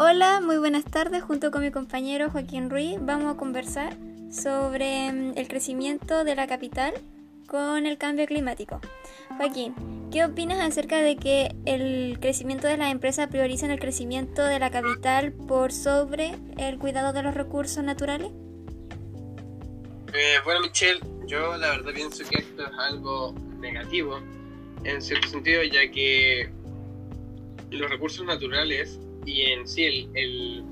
Hola, muy buenas tardes. Junto con mi compañero Joaquín Ruiz vamos a conversar sobre mm, el crecimiento de la capital con el cambio climático. Joaquín, ¿qué opinas acerca de que el crecimiento de las empresas priorizan el crecimiento de la capital por sobre el cuidado de los recursos naturales? Eh, bueno, Michelle, yo la verdad pienso que esto es algo negativo en cierto sentido, ya que los recursos naturales y en sí el,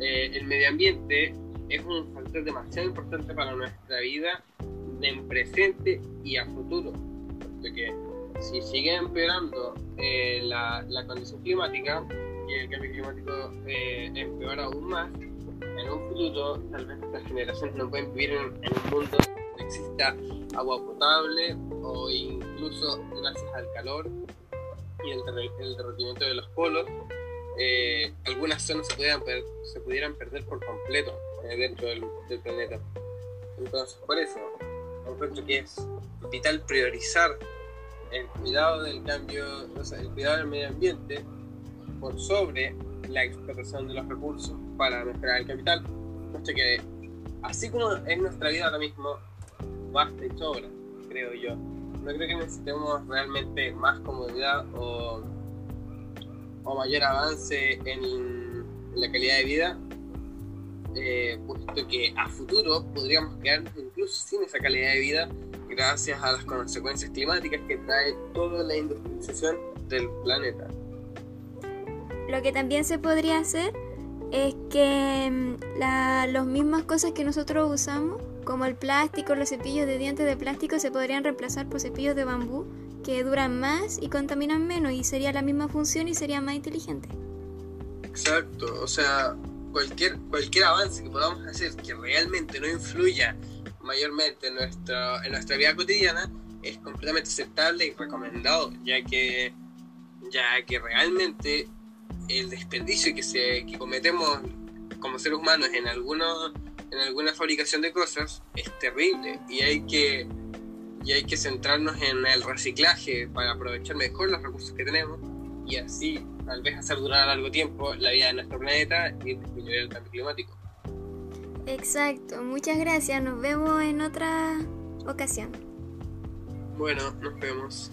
eh, el medio ambiente es un factor demasiado importante para nuestra vida en presente y a futuro. Porque si sigue empeorando eh, la, la, condición climática y el cambio climático eh, empeora aún más, en un futuro tal vez nuestras generaciones no pueden vivir en, en un mundo donde exista agua potable o incluso gracias al calor y el, el derretimiento de los polos, eh, algunas zonas se pudieran, se pudieran perder por completo eh, dentro del, del, planeta. Entonces, por eso, encuentro que es vital priorizar el cuidado del cambio, o sea, el cuidado del medio ambiente por sobre la explotación de los recursos para mejorar el capital, puesto que así como es nuestra vida ahora mismo, basta y sobra, creo yo. No creo que necesitemos realmente más comodidad o o mayor avance en, la calidad de vida, eh, puesto que a futuro podríamos quedarnos incluso sin esa calidad de vida gracias a las consecuencias climáticas que trae toda la industrialización del planeta. Lo que también se podría hacer es que mm, las mismas cosas que nosotros usamos, como el plástico, los cepillos de dientes de plástico, se podrían reemplazar por cepillos de bambú que duran más y contaminan menos y sería la misma función y sería más inteligente. Exacto, o sea, cualquier, cualquier avance que podamos hacer que realmente no influya mayormente en, nuestra, en nuestra vida cotidiana es completamente aceptable y recomendado, ya que, ya que realmente el desperdicio que, se, que cometemos como seres humanos en, alguno, en alguna fabricación de cosas es terrible y hay que y hay que centrarnos en el reciclaje para aprovechar mejor los recursos que tenemos y así tal vez hacer durar a largo tiempo la vida de nuestro planeta y disminuir el cambio climático. Exacto, muchas gracias, nos vemos en otra ocasión. Bueno, nos vemos.